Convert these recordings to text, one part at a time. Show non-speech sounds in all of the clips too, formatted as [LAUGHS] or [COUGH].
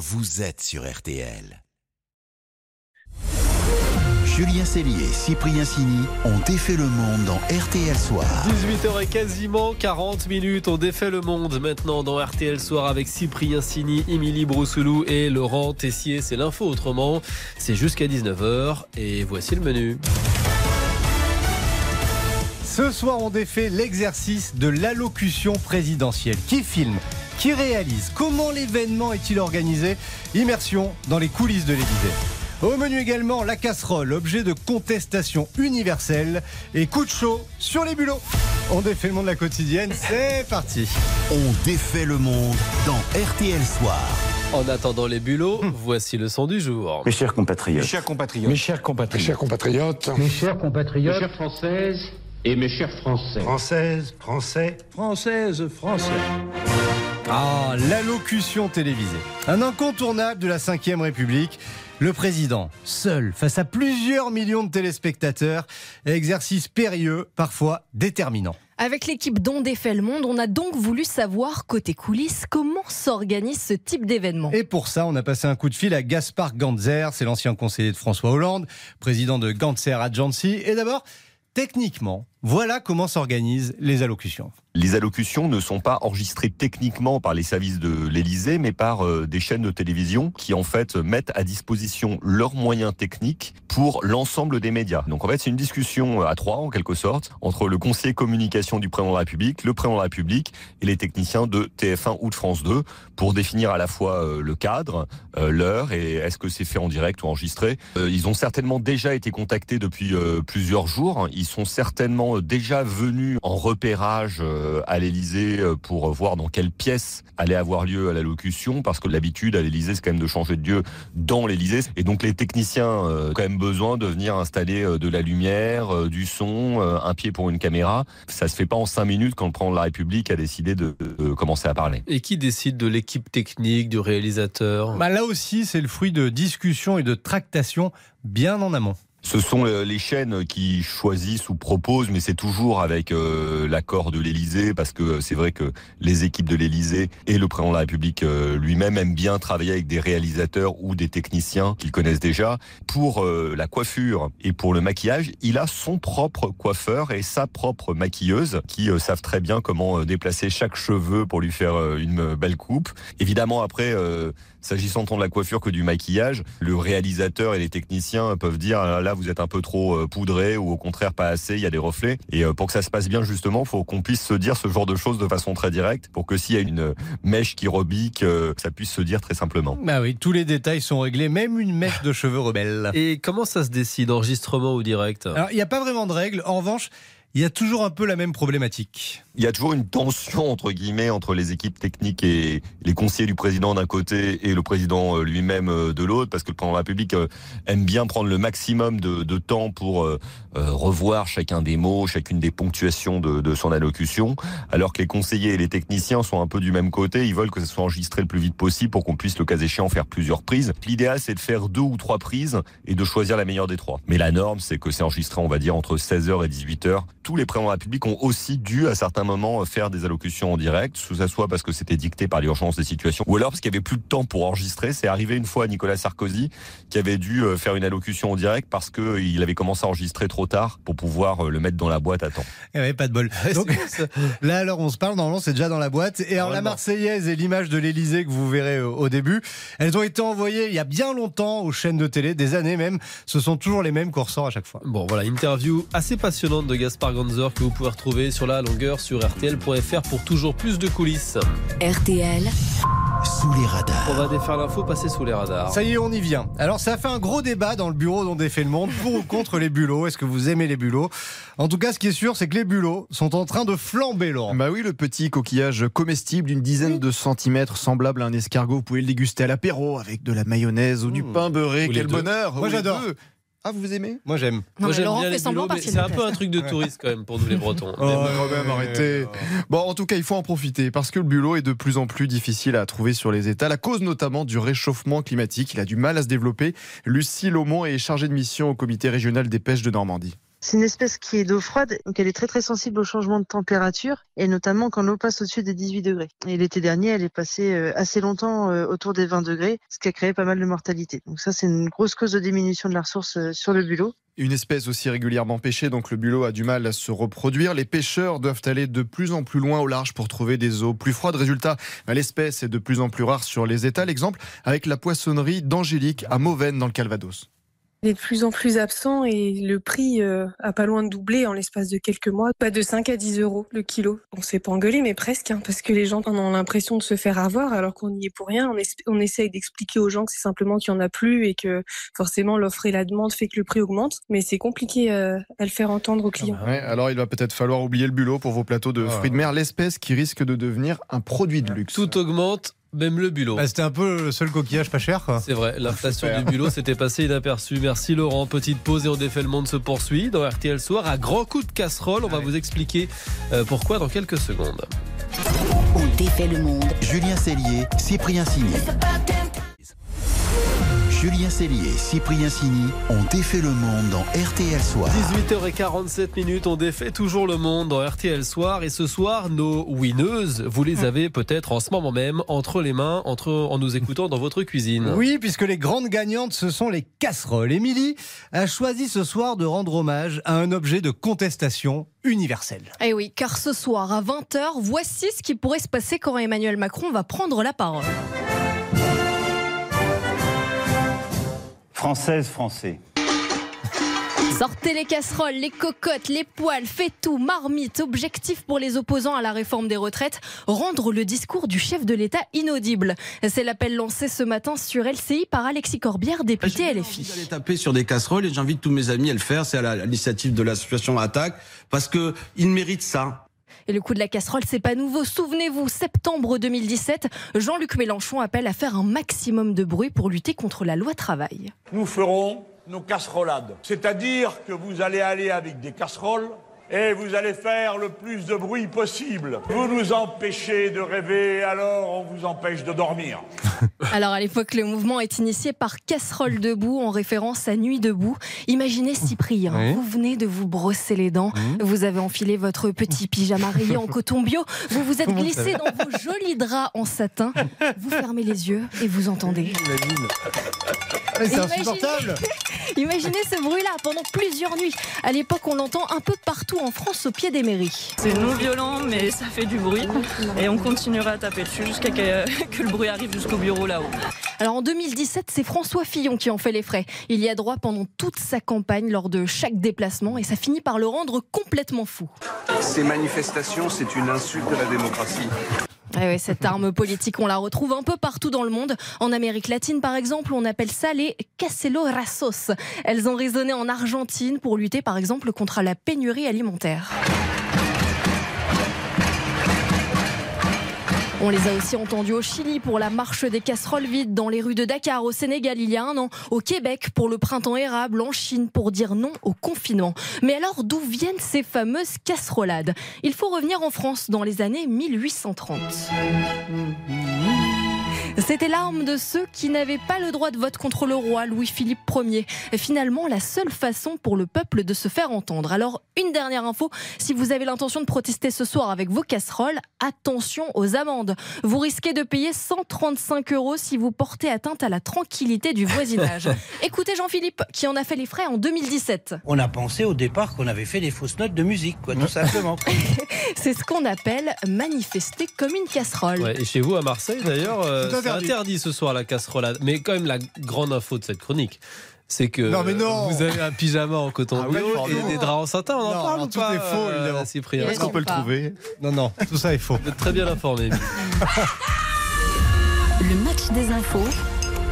vous êtes sur RTL. Julien Cellier et Cyprien Sini ont défait le monde dans RTL Soir. 18h et quasiment 40 minutes, on défait le monde maintenant dans RTL Soir avec Cyprien Sini, Émilie Broussoulou et Laurent Tessier. C'est l'info autrement, c'est jusqu'à 19h et voici le menu. Ce soir, on défait l'exercice de l'allocution présidentielle. Qui filme? Qui réalise Comment l'événement est-il organisé Immersion dans les coulisses de l'Élysée. Au menu également, la casserole, objet de contestation universelle et coup de chaud sur les bulots. On défait le monde de la quotidienne, c'est [LAUGHS] parti. On défait le monde dans RTL Soir. En attendant les bulots, voici le son du jour. Mes chers compatriotes. Mes chers compatriotes. Mes chers compatriotes. Mes chers compatriotes. Mes chers compatriotes. Mes chères françaises et mes chers français. Françaises, français. Françaises, français. Ah, l'allocution télévisée. Un incontournable de la Ve République. Le président, seul, face à plusieurs millions de téléspectateurs, exercice périlleux, parfois déterminant. Avec l'équipe dont défait le monde, on a donc voulu savoir, côté coulisses, comment s'organise ce type d'événement. Et pour ça, on a passé un coup de fil à Gaspard Gantzer, c'est l'ancien conseiller de François Hollande, président de Gantzer Agency. Et d'abord, techniquement, voilà comment s'organisent les allocutions. Les allocutions ne sont pas enregistrées techniquement par les services de l'Élysée, mais par euh, des chaînes de télévision qui en fait mettent à disposition leurs moyens techniques pour l'ensemble des médias. Donc en fait c'est une discussion à trois en quelque sorte entre le conseiller communication du président de la République, le président de la République et les techniciens de TF1 ou de France 2 pour définir à la fois euh, le cadre, euh, l'heure et est-ce que c'est fait en direct ou enregistré. ils ont certainement déjà été contactés depuis plusieurs jours. Ils sont certainement déjà venus en repérage euh, à l'Elysée euh, pour voir dans quelle pièce allait avoir lieu l'allocution, parce que l'habitude à l'Elysée, c'est quand même de changer de lieu dans l'Elysée. Et donc les techniciens euh, ont quand même besoin de venir installer de la lumière, du son, un pied pour une caméra. Ça se fait pas en cinq minutes quand le président de la République a décidé de, commencer à parler. Et qui décide de l'équipe technique, du réalisateur? Bah Là aussi, c'est le fruit de discussions et de tractations bien en amont. Ce sont euh, les chaînes qui choisissent ou proposent, mais c'est toujours avec euh, l'accord de l'Élysée, parce que c'est vrai que les équipes de l'Élysée et le président de la République euh, lui-même aiment bien travailler avec des réalisateurs ou des techniciens qu'ils connaissent déjà. Pour la coiffure et pour le maquillage, il a son propre coiffeur et sa propre maquilleuse qui savent très bien comment déplacer chaque cheveu pour lui faire une belle coupe. Évidemment, après, s'agissant tant de la coiffure que du maquillage, le réalisateur et les techniciens peuvent dire ah là vous êtes un peu trop euh, poudré ou au contraire pas assez, il y a des reflets. Et euh, pour que ça se passe bien justement, faut qu'on puisse se dire ce genre de choses de façon très directe pour que s'il y a une mèche qui rebique, euh, ça puisse se dire très simplement. Bah oui, tous les détails sont réglés, même une mèche de cheveux rebelle. Et comment ça se décide, enregistrement ou direct? Alors il n'y a pas vraiment de règles. En revanche, il y a toujours un peu la même problématique. Il y a toujours une tension entre guillemets entre les équipes techniques et les conseillers du président d'un côté et le président euh, lui-même euh, de l'autre, parce que le président de la République euh, aime bien prendre le maximum de, temps pour revoir chacun des mots, chacune des ponctuations de, de, son allocution, alors que les conseillers et les techniciens sont un peu du même côté. Ils veulent que ça soit enregistré le plus vite possible pour qu'on puisse, le cas échéant, faire plusieurs prises. L'idéal, c'est de faire deux ou trois prises et de choisir la meilleure des trois. Mais la norme, c'est que c'est enregistré, on va dire, entre 16h et 18h tous les présidents de la République ont aussi dû, à certains moments, faire des allocutions en direct, soit soit parce que c'était dicté par l'urgence des situations, ou alors parce qu'il n'y avait plus de temps pour enregistrer. C'est arrivé une fois à Nicolas Sarkozy, qui avait dû euh, faire une allocution en direct parce qu'il euh, avait commencé à enregistrer trop tard pour pouvoir euh, le mettre dans la boîte à temps. Eh pas de bol. Donc, [LAUGHS] là, alors, on se parle, normalement, c'est déjà dans la boîte. Et alors, la Marseillaise et l'image de l'Elysée que vous verrez au début, elles ont été envoyées il y a bien longtemps aux chaînes de télé, des années même. Ce sont toujours les mêmes qu'on ressort à chaque fois. Bon, voilà, interview assez passionnante de Gaspard Que vous pouvez retrouver sur la longueur sur RTL.fr pour toujours plus de coulisses. RTL. Sous les radars. On va défaire l'info, passer sous les radars. Ça y est, on y vient. Alors, ça a fait un gros débat dans le bureau dont défait le monde pour ou contre les bulots. Est-ce que vous aimez les bulots? En tout cas, ce qui est sûr, c'est que les bulots sont en train de flamber, Laurent. Bah oui, le petit coquillage comestible d'une dizaine de centimètres, semblable à un escargot. Vous pouvez le déguster à l'apéro avec de la mayonnaise ou du mmh. pain beurré. Quel bonheur Moi, j'adore. Ah, vous aimez? Moi, j'aime. Moi, j'aime bien les bulots, c'est un peu un truc de touriste quand même pour nous les Bretons. oh, quand même, arrêtez. Bon, en tout cas, il faut en profiter parce que le bulot est de plus en plus difficile à trouver sur les états, à cause notamment du réchauffement climatique. Il a du mal à se développer. Lucie Laumont est chargée de mission au comité régional des pêches de Normandie. C'est une espèce qui est d'eau froide, donc elle est très très sensible au changement de température, et notamment quand l'eau passe au-dessus des 18 degrés. Et l'été dernier, elle est passée euh, assez longtemps euh, autour des 20 degrés, ce qui a créé pas mal de mortalité. Donc ça, c'est une grosse cause de diminution de la ressource euh, sur le bulot. Une espèce aussi régulièrement pêchée, donc le bulot a du mal à se reproduire. Les pêcheurs doivent aller de plus en plus loin au large pour trouver des eaux plus froides. Résultat, bah, l'espèce est de plus en plus rare sur les étals. Exemple avec la poissonnerie d'Angélique à Mauvenne dans le Calvados. Il est de plus en plus absent et le prix euh, a pas loin de doubler en l'espace de quelques mois. Pas de 5 à 10 euros le kilo. On s'est pas engueulé, mais presque, hein, parce que les gens ont l'impression de se faire avoir alors qu'on n'y est pour rien. On, on essaye d'expliquer aux gens que c'est simplement qu'il y en a plus et que forcément l'offre et la demande fait que le prix augmente. Mais c'est compliqué euh, à le faire entendre aux clients. Ouais, alors il va peut-être falloir oublier le bulot pour vos plateaux de fruits de mer, l'espèce qui risque de devenir un produit de luxe. Tout augmente. Même le bulot. Bah, C'était un peu le seul coquillage pas cher. quoi. C'est vrai, l'inflation du bulot s'était passée inaperçue. Merci Laurent. Petite pause et on défait le monde se poursuit dans RTL Soir à grand coup de casserole. On va vous expliquer euh, pourquoi dans quelques secondes. On défait le monde. Julien Cellier, Cyprien Signé. Julien Cellier et Cyprien Sini ont défait le monde dans RTL Soir. 18h47 minutes, on défait toujours le monde dans RTL Soir et ce soir nos winneuses, vous les avez peut-être en ce moment même entre les mains, entre en nous écoutant dans votre cuisine. Oui, puisque les grandes gagnantes, ce sont les casseroles. Émilie a choisi ce soir de rendre hommage à un objet de contestation universelle. Eh oui, car ce soir à 20h, voici ce qui pourrait se passer quand Emmanuel Macron va prendre la parole. Française, français. Sortez les casseroles, les cocottes, les poêles, faites tout, marmite. Objectif pour les opposants à la réforme des retraites, rendre le discours du chef de l'État inaudible. C'est l'appel lancé ce matin sur LCI par Alexis Corbière, député LFI. J'allais taper sur des casseroles et j'invite tous mes amis à le faire. C'est à l'initiative de l'association Attaque parce que ils méritent ça. Et le coup de la casserole, c'est pas nouveau. Souvenez-vous, septembre 2017, Jean-Luc Mélenchon appelle à faire un maximum de bruit pour lutter contre la loi travail. Nous ferons nos casserolades. C'est-à-dire que vous allez aller avec des casseroles et vous allez faire le plus de bruit possible. Vous nous empêchez de rêver, alors on vous empêche de dormir. [LAUGHS] Alors à l'époque, le mouvement est initié par Casserole debout en référence à Nuit debout. Imaginez Cyprien, Oui. vous venez de vous brosser les dents, Mmh. vous avez enfilé votre petit pyjama rayé en [LAUGHS] coton bio, vous vous êtes glissé dans vos jolis draps en satin, vous fermez les yeux et vous entendez. C'est Imaginez- insupportable [LAUGHS] Imaginez ce bruit-là pendant plusieurs nuits. À l'époque, on l'entend un peu partout en France au pied des mairies. C'est non violent, mais ça fait du bruit. Et on continuera à taper dessus jusqu'à que, [LAUGHS] que le bruit arrive jusqu'au bureau là-haut. Alors en 2017, c'est François Fillon qui en fait les frais. Il y a droit pendant toute sa campagne lors de chaque déplacement et ça finit par le rendre complètement fou. Ces manifestations, c'est une insulte de la démocratie. Ah cette arme politique, on la retrouve un peu partout dans le monde. En Amérique latine, par exemple, on appelle ça les cacelorazos. Elles ont résonné en Argentine pour lutter, par exemple, contre la pénurie alimentaire. On les a aussi entendus au Chili pour la marche des casseroles vides dans les rues de Dakar, au Sénégal il y a un an, au Québec pour le printemps érable, en Chine pour dire non au confinement. Mais alors d'où viennent ces fameuses casserolades? Il faut revenir en France dans les années 1830. C'était l'arme de ceux qui n'avaient pas le droit de vote contre le roi Louis-Philippe Ier. Et Finalement, la seule façon pour le peuple de se faire entendre. Alors, une dernière info, si vous avez l'intention de protester ce soir avec vos casseroles, attention aux amendes. Vous risquez de payer 135 euros si vous portez atteinte à la tranquillité du voisinage. [LAUGHS] Écoutez Jean-Philippe, qui en a fait les frais en 2017. On a pensé au départ qu'on avait fait des fausses notes de musique, quoi, tout simplement. [LAUGHS] C'est ce qu'on appelle manifester comme une casserole. Ouais, et chez vous à Marseille d'ailleurs, euh, interdit. interdit ce soir la casserolade. Mais quand même la grande info de cette chronique, c'est que Non, mais non. vous avez un pyjama en coton Ah oui, bio pardon. et des draps en satin. On en Non, parle alors ou tout pas, est faux, euh. Cyprien Est-ce qu'on peut le trouver Non, non, tout ça est faux. Vous êtes très bien informé. Le match des infos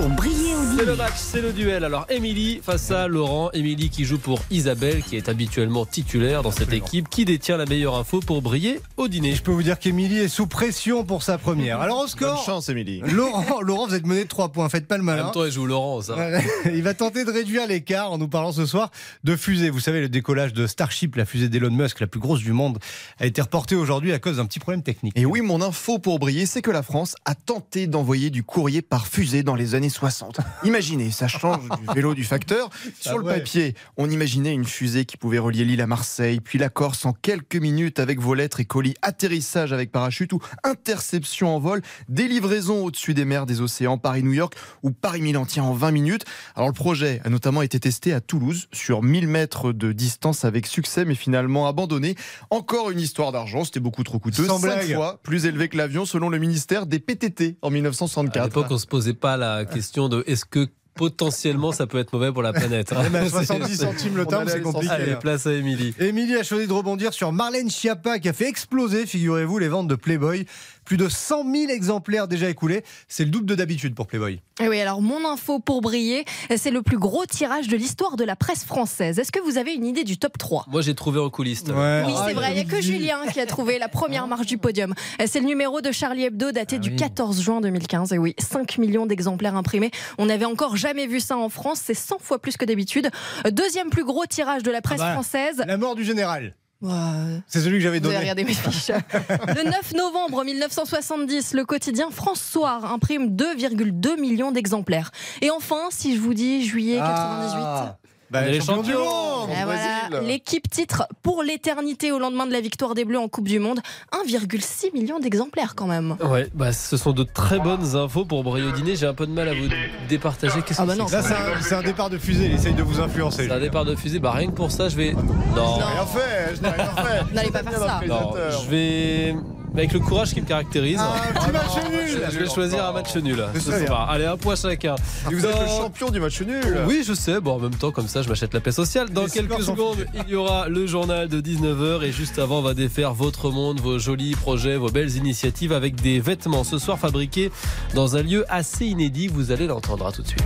pour briller au C'est le match, c'est le duel. Alors Émilie face à Laurent. Émilie qui joue pour Isabelle, qui est habituellement titulaire dans cette équipe. Qui détient la meilleure info pour briller au dîner? Je peux vous dire qu'Emilie est sous pression pour sa première. Alors au Bonne score, chance, Émilie. Laurent, [LAUGHS] Laurent, vous êtes mené de 3 points. Faites pas le En malin. même temps, elle joue Laurent, ça. [LAUGHS] Il va tenter de réduire l'écart en nous parlant ce soir de fusée. Vous savez, le décollage de Starship, la fusée d'Elon Musk, la plus grosse du monde, a été reporté aujourd'hui à cause d'un petit problème technique. Et oui, mon info pour briller, c'est que la France a tenté d'envoyer du courrier par fusée dans les années 60. Imaginez, ça change du vélo du facteur. Sur le ouais. papier, on imaginait une fusée qui pouvait relier l'île à Marseille, puis la Corse en quelques minutes avec vos lettres et colis, atterrissage avec parachute ou interception en vol, des livraisons au-dessus des mers, des océans, Paris-New York ou Paris-Milan en 20 minutes. Alors le projet a notamment été testé à Toulouse sur 1000 mètres de distance avec succès, mais finalement abandonné. Encore une histoire d'argent, c'était beaucoup trop coûteux. Sans Cinq blague. fois plus élevé que l'avion selon le ministère des PTT en À 1964. l'époque, on se posait pas la question de est-ce que potentiellement ça peut être mauvais pour la planète. hein. Eh ben, 70 centimes le allait c'est compliqué. Allez, place à Émilie. Émilie a choisi de rebondir sur Marlène Schiappa qui a fait exploser, figurez-vous, les ventes de Playboy. Plus de 100 000 exemplaires déjà écoulés. C'est le double de d'habitude pour Playboy. Et oui, alors mon info pour briller, c'est le plus gros tirage de l'histoire de la presse française. Est-ce que vous avez une idée du top 3 Moi, j'ai trouvé en coulisses. Ouais. Oui, Ah, c'est vrai, il n'y a que Olivier. Julien qui a trouvé la première marche du podium. C'est le numéro de Charlie Hebdo daté Ah du oui. 14 juin 2015. Et oui, 5 millions d'exemplaires imprimés. On n'avait encore jamais vu ça en France, c'est 100 fois plus que d'habitude. Deuxième plus gros tirage de la presse Ah bah, française. La mort du général. Ouais. C'est celui que j'avais Vous avez donné. regardé mes [LAUGHS] fiches. Le 9 novembre 1970, le quotidien France Soir imprime 2,2 millions d'exemplaires. Et enfin, si je vous dis juillet 98. Ah, bah, Les du champions. monde. Eh voilà, l'équipe titre pour l'éternité au lendemain de la victoire des Bleus en Coupe du Monde. 1,6 million d'exemplaires quand même. Ouais, bah, ce sont de très bonnes infos pour dîner. J'ai un peu de mal à vous départager. Qu'est-ce Ah que bah c'est non, que Là, ça c'est un, départ de fusée. Il essaye de vous influencer. C'est un départ de fusée. Bah, rien que pour ça, je vais. Non. Non. Rien fait, je n'ai rien fait. N'allez pas faire ça. Non, je vais. Avec le courage qui me caractérise. Ah, un petit match nul. Je vais choisir un match nul ce soir. Allez, un point chacun. Et vous êtes le champion du match nul. Oui, je sais. Bon, en même temps, comme ça, je m'achète la paix sociale. Dans Les quelques secondes, il y aura le journal de 19h. Et juste avant, on va défaire votre monde, vos jolis projets, vos belles initiatives avec des vêtements ce soir fabriqués dans un lieu assez inédit. Vous allez l'entendre à tout de suite.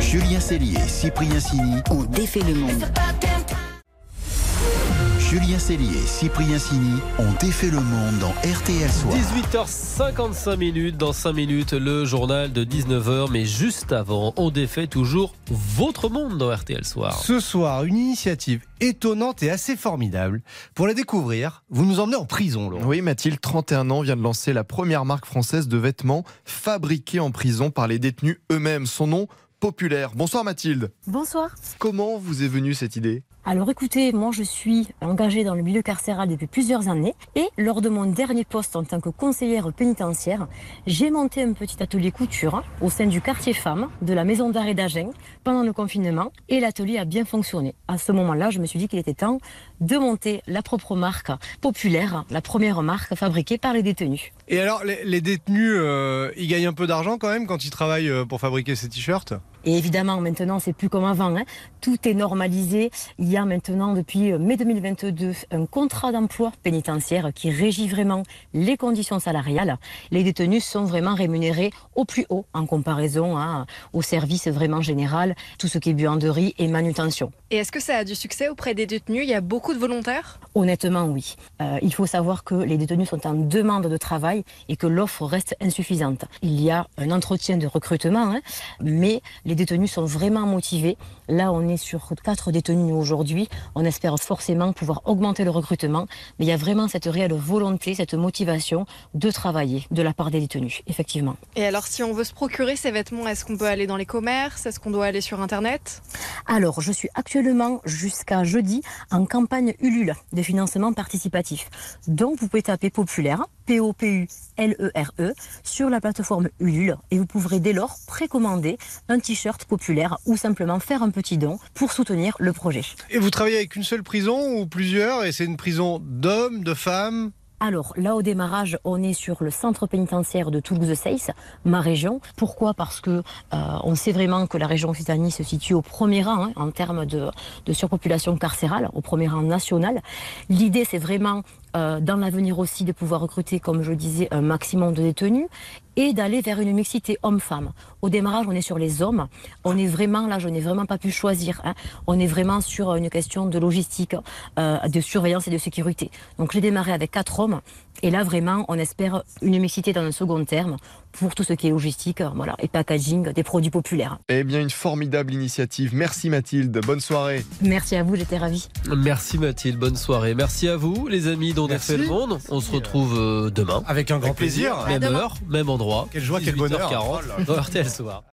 Julien Cellier et Cyprien Sini. On défait le monde. Julien Cellier et Cyprien Sini ont défait le monde dans RTL Soir. 18h55 minutes. Dans 5 minutes, le journal de 19h. Mais juste avant, on défait toujours votre monde dans RTL Soir. Ce soir, une initiative étonnante et assez formidable. Pour la découvrir, vous nous emmenez en prison, Laurent. Oui, Mathilde, 31 ans, vient de lancer la première marque française de vêtements fabriqués en prison par les détenus eux-mêmes. Son nom Populaire. Bonsoir Mathilde. Bonsoir. Comment vous est venue cette idée? Alors écoutez, moi je suis engagée dans le milieu carcéral depuis plusieurs années et lors de mon dernier poste en tant que conseillère pénitentiaire, j'ai monté un petit atelier couture au sein du quartier femmes de la maison d'arrêt d'Agen pendant le confinement et l'atelier a bien fonctionné. À ce moment-là, je me suis dit qu'il était temps de monter la propre marque populaire, la première marque fabriquée par les détenus. Et alors, les, les détenus, euh, ils gagnent un peu d'argent quand même quand ils travaillent euh, pour fabriquer ces t-shirts? Et évidemment, maintenant, c'est plus comme avant. hein. Tout est normalisé. Il y a maintenant, depuis euh, mai 2022, un contrat d'emploi pénitentiaire qui régit vraiment les conditions salariales. Les détenus sont vraiment rémunérés au plus haut en comparaison hein, au service vraiment général, tout ce qui est buanderie et manutention. Et est-ce que ça a du succès auprès des détenus? Il y a beaucoup de volontaires? Honnêtement, oui. Euh, il faut savoir que les détenus sont en demande de travail et que l'offre reste insuffisante. Il y a un entretien de recrutement, hein, mais les détenus sont vraiment motivés. Là, on est sur quatre détenus aujourd'hui. On espère forcément pouvoir augmenter le recrutement, mais il y a vraiment cette réelle volonté, cette motivation de travailler de la part des détenus, effectivement. Et alors, si on veut se procurer ces vêtements, est-ce qu'on peut aller dans les commerces? Est-ce qu'on doit aller sur Internet? Alors, je suis actuellement jusqu'à jeudi en campagne Ulule de financement participatif. Donc, vous pouvez taper populaire, P-O-P-U-L-E-R-E, E, sur la plateforme Ulule et vous pourrez dès lors précommander un t-shirt populaire ou simplement faire un petit don pour soutenir le projet. Et vous travaillez avec une seule prison ou plusieurs Et c'est une prison d'hommes, de femmes? Alors là, au démarrage, on est sur le centre pénitentiaire de Toulouse-Seyss, ma région. Pourquoi? Parce que euh, on sait vraiment que la région Occitanie se situe au premier rang hein, en termes de, de surpopulation carcérale, au premier rang national. L'idée, c'est vraiment euh, dans l'avenir aussi de pouvoir recruter, comme je disais, un maximum de détenus et d'aller vers une mixité homme-femme. Au démarrage, on est sur les hommes. On est vraiment, là, je n'ai vraiment pas pu choisir. hein. On est vraiment sur une question de logistique, euh, de surveillance et de sécurité. Donc j'ai démarré avec quatre hommes. Et là, vraiment, on espère une mixité dans un second terme pour tout ce qui est logistique voilà, et packaging des produits populaires. Eh bien, une formidable initiative. Merci Mathilde. Bonne soirée. Merci à vous, j'étais ravie. Merci Mathilde, bonne soirée. Merci à vous, les amis dont Merci. fait le monde. On se retrouve euh, demain. Avec un grand Même plaisir. heure, même endroit. Quelle joie, quel bonheur. 18h40 dans RTL Soir.